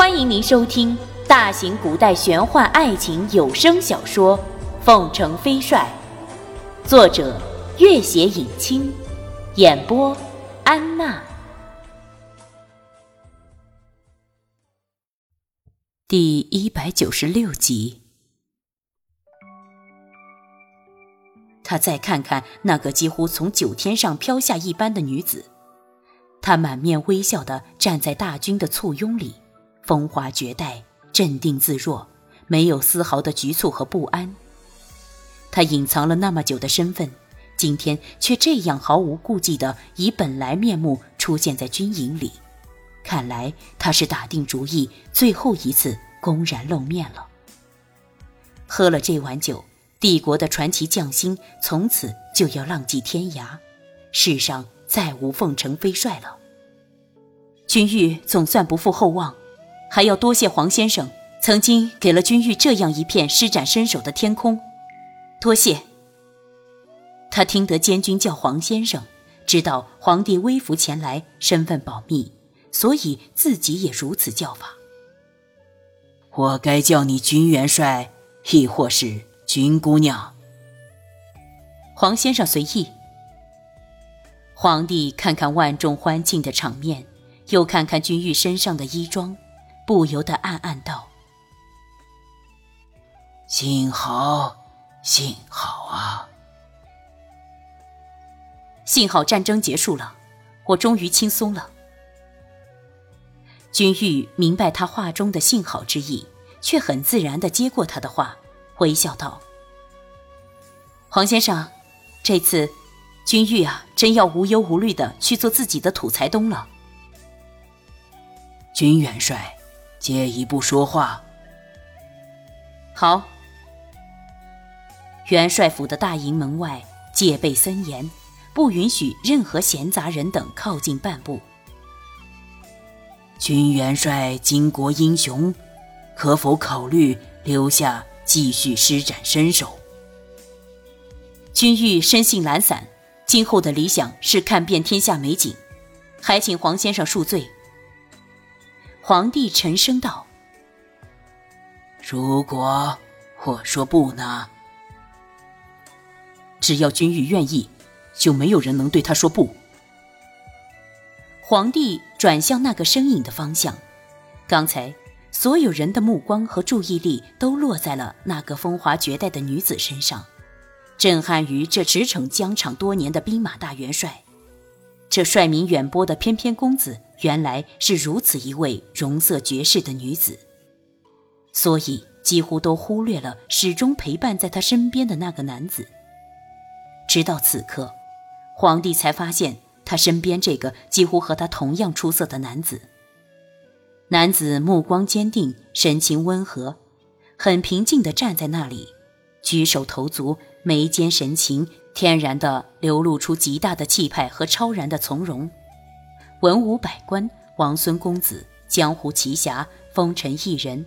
欢迎您收听大型古代玄幻爱情有声小说《凤城飞帅》，作者：月写影清，演播：安娜。第一百九十六集。他再看看那个几乎从九天上飘下一般的女子，她满面微笑的站在大军的簇拥里。风华绝代，镇定自若，没有丝毫的局促和不安。他隐藏了那么久的身份，今天却这样毫无顾忌的以本来面目出现在军营里。看来他是打定主意，最后一次公然露面了。喝了这碗酒，帝国的传奇将星从此就要浪迹天涯，世上再无凤城飞帅了。君玉总算不负厚望。还要多谢黄先生，曾经给了君玉这样一片施展身手的天空，多谢。他听得监军叫黄先生，知道皇帝微服前来，身份保密，所以自己也如此叫法。我该叫你君元帅，亦或是君姑娘？黄先生随意。皇帝看看万众欢庆的场面，又看看君玉身上的衣装。不由得暗暗道：“幸好，幸好啊！幸好战争结束了，我终于轻松了。”君玉明白他话中的“幸好”之意，却很自然的接过他的话，微笑道：“黄先生，这次君玉啊，真要无忧无虑的去做自己的土财东了。”君元帅。借一步说话。好。元帅府的大营门外戒备森严，不允许任何闲杂人等靠近半步。君元帅巾帼英雄，可否考虑留下继续施展身手？君玉生性懒散，今后的理想是看遍天下美景，还请黄先生恕罪。皇帝沉声道：“如果我说不呢？只要君玉愿意，就没有人能对他说不。”皇帝转向那个身影的方向，刚才所有人的目光和注意力都落在了那个风华绝代的女子身上，震撼于这驰骋疆场多年的兵马大元帅。这帅名远播的翩翩公子，原来是如此一位容色绝世的女子，所以几乎都忽略了始终陪伴在他身边的那个男子。直到此刻，皇帝才发现他身边这个几乎和他同样出色的男子。男子目光坚定，神情温和，很平静地站在那里，举手投足，眉间神情。天然的流露出极大的气派和超然的从容，文武百官、王孙公子、江湖奇侠、风尘艺人，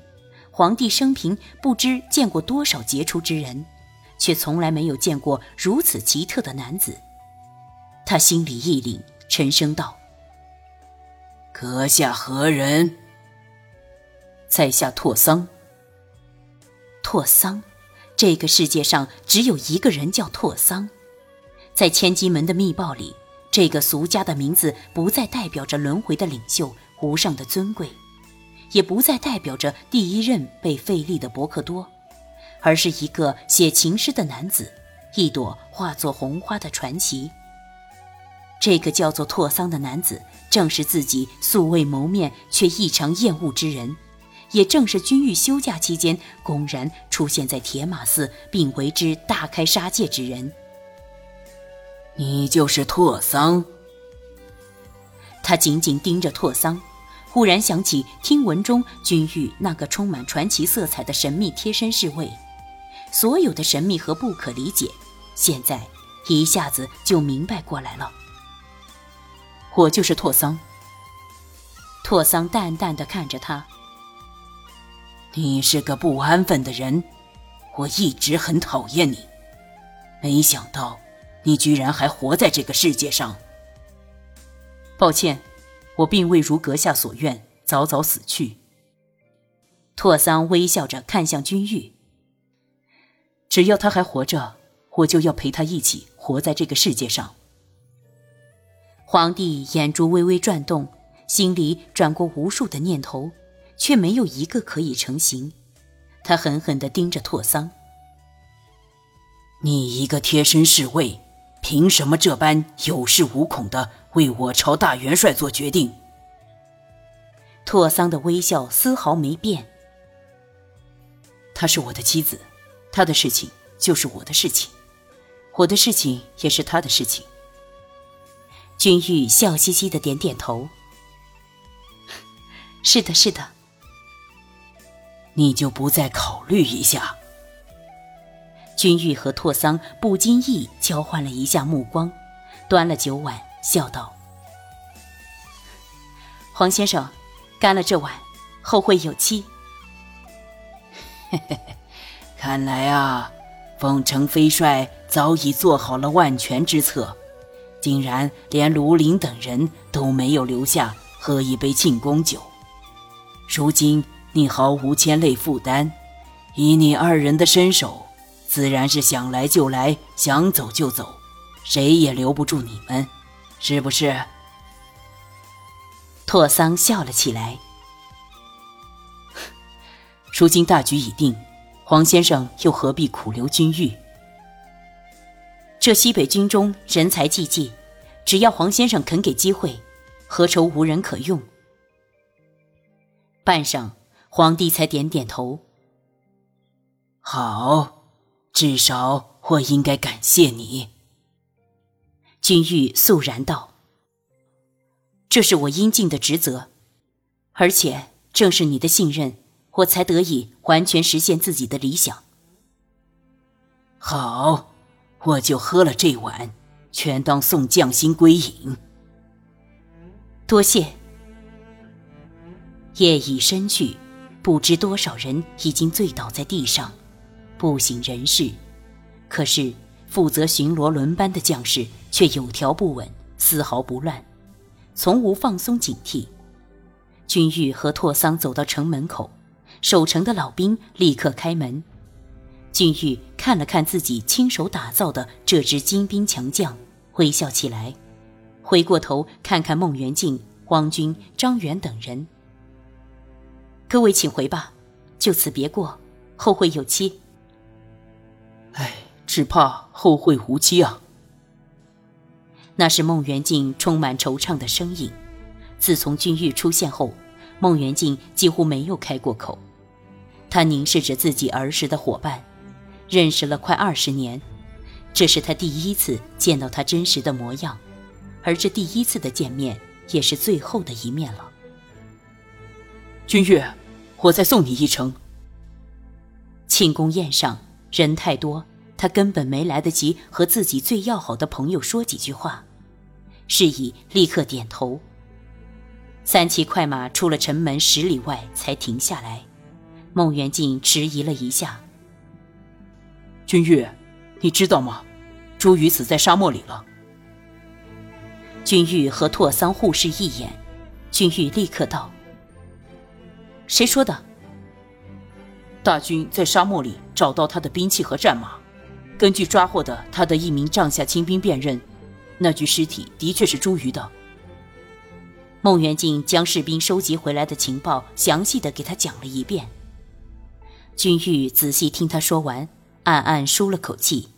皇帝生平不知见过多少杰出之人，却从来没有见过如此奇特的男子。他心里一凛，沉声道：“阁下何人？”在下拓桑。拓桑。这个世界上只有一个人叫拓桑，在千机门的密报里，这个俗家的名字不再代表着轮回的领袖无上的尊贵，也不再代表着第一任被废立的伯克多，而是一个写情诗的男子，一朵化作红花的传奇。这个叫做拓桑的男子，正是自己素未谋面却异常厌恶之人。也正是君玉休假期间公然出现在铁马寺，并为之大开杀戒之人。你就是拓桑。他紧紧盯着拓桑，忽然想起听闻中君玉那个充满传奇色彩的神秘贴身侍卫，所有的神秘和不可理解，现在一下子就明白过来了。我就是拓桑。拓桑淡淡的看着他。你是个不安分的人，我一直很讨厌你。没想到，你居然还活在这个世界上。抱歉，我并未如阁下所愿早早死去，拓桑微笑着看向君玉。只要他还活着，我就要陪他一起活在这个世界上。皇帝眼珠微微转动，心里转过无数的念头，却没有一个可以成行。他狠狠地盯着拓桑：“你一个贴身侍卫，凭什么这般有恃无恐的为我朝大元帅做决定？”拓桑的微笑丝毫没变。她是我的妻子，她的事情就是我的事情，我的事情也是她的事情。君玉笑嘻嘻的点点头：“ 是的，是的。”你就不再考虑一下？君玉和拓桑不经意交换了一下目光，端了酒碗，笑道：“黄先生，干了这碗，后会有期。”嘿嘿嘿，看来啊，凤城飞帅早已做好了万全之策，竟然连卢林等人都没有留下喝一杯庆功酒。如今。你毫无牵累负担，以你二人的身手，自然是想来就来，想走就走，谁也留不住你们，是不是？拓桑笑了起来。如今大局已定，黄先生又何必苦留君玉？这西北军中人才济济，只要黄先生肯给机会，何愁无人可用？半晌。皇帝才点点头。好，至少我应该感谢你。君玉肃然道：“这是我应尽的职责，而且正是你的信任，我才得以完全实现自己的理想。”好，我就喝了这碗，全当送匠心归隐。多谢。夜已深去。不知多少人已经醉倒在地上，不省人事。可是负责巡逻轮班的将士却有条不紊，丝毫不乱，从无放松警惕。君玉和拓桑走到城门口，守城的老兵立刻开门。君玉看了看自己亲手打造的这支精兵强将，微笑起来，回过头看看孟元敬、汪军、张元等人。各位请回吧，就此别过，后会有期。唉，只怕后会无期啊。那是孟元敬充满惆怅的声音。自从君玉出现后，孟元敬几乎没有开过口。他凝视着自己儿时的伙伴，认识了快二十年，这是他第一次见到他真实的模样，而这第一次的见面也是最后的一面了。君玉。我再送你一程。庆功宴上人太多，他根本没来得及和自己最要好的朋友说几句话，是以立刻点头。三骑快马出了城门十里外，才停下来。孟元敬迟疑了一下：“君玉，你知道吗？朱宇死在沙漠里了。”君玉和拓桑互视一眼，君玉立刻道。谁说的？大军在沙漠里找到他的兵器和战马，根据抓获的他的一名帐下亲兵辨认，那具尸体的确是朱瑜的。孟元敬将士兵收集回来的情报详细的给他讲了一遍。君玉仔细听他说完，暗暗舒了口气，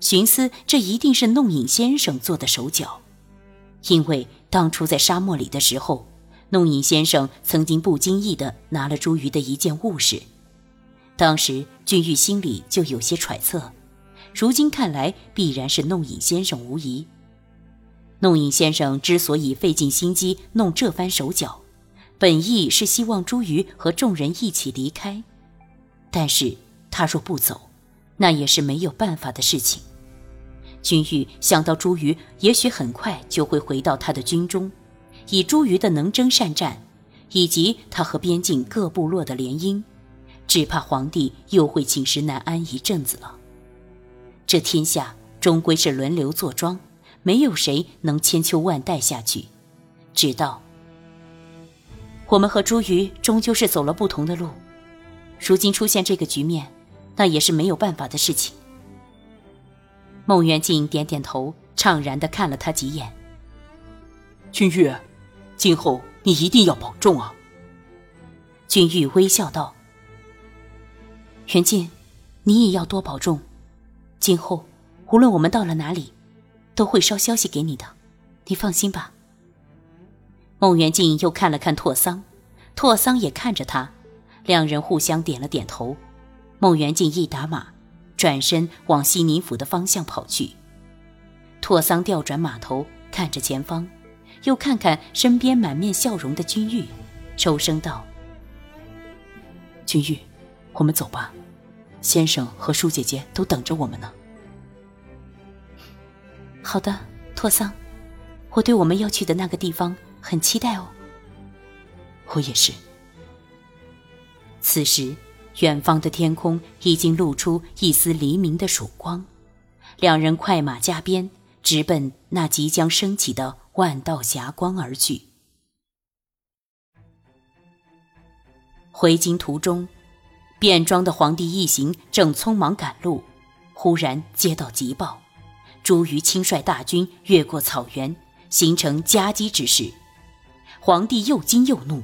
寻思这一定是弄影先生做的手脚，因为当初在沙漠里的时候。弄影先生曾经不经意的拿了朱瑜的一件物事，当时君玉心里就有些揣测，如今看来必然是弄影先生无疑。弄影先生之所以费尽心机弄这番手脚，本意是希望朱瑜和众人一起离开，但是他若不走，那也是没有办法的事情。君玉想到朱瑜也许很快就会回到他的军中。以朱瑜的能征善战，以及他和边境各部落的联姻，只怕皇帝又会寝食难安一阵子了。这天下终归是轮流坐庄，没有谁能千秋万代下去。直到我们和朱瑜终究是走了不同的路，如今出现这个局面，那也是没有办法的事情。孟元敬点点头，怅然的看了他几眼。君玉，今后你一定要保重啊。君玉微笑道：“元敬，你也要多保重。今后无论我们到了哪里，都会捎消息给你的，你放心吧。”孟元敬又看了看拓桑，拓桑也看着他，两人互相点了点头。孟元敬一打马，转身往西宁府的方向跑去。拓桑调转马头，看着前方，又看看身边满面笑容的君玉，抽声道：“君玉，我们走吧，先生和舒姐姐都等着我们呢。”好的，拓桑，我对我们要去的那个地方。很期待哦。我也是。此时，远方的天空已经露出一丝黎明的曙光，两人快马加鞭，直奔那即将升起的万道霞光而去。回京途中，便装的皇帝一行正匆忙赶路，忽然接到急报：朱瑜亲率大军越过草原，形成夹击之势。皇帝又惊又怒，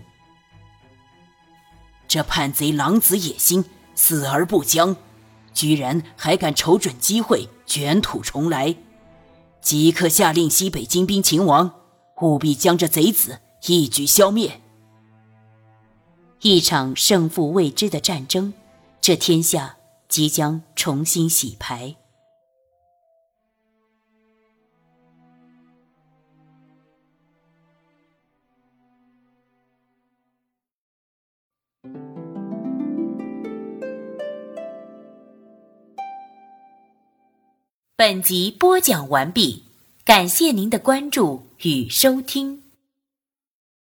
这叛贼狼子野心，死而不僵，居然还敢瞅准机会卷土重来，即刻下令西北精兵秦王，务必将这贼子一举消灭。一场胜负未知的战争，这天下即将重新洗牌。本集播讲完毕，感谢您的关注与收听。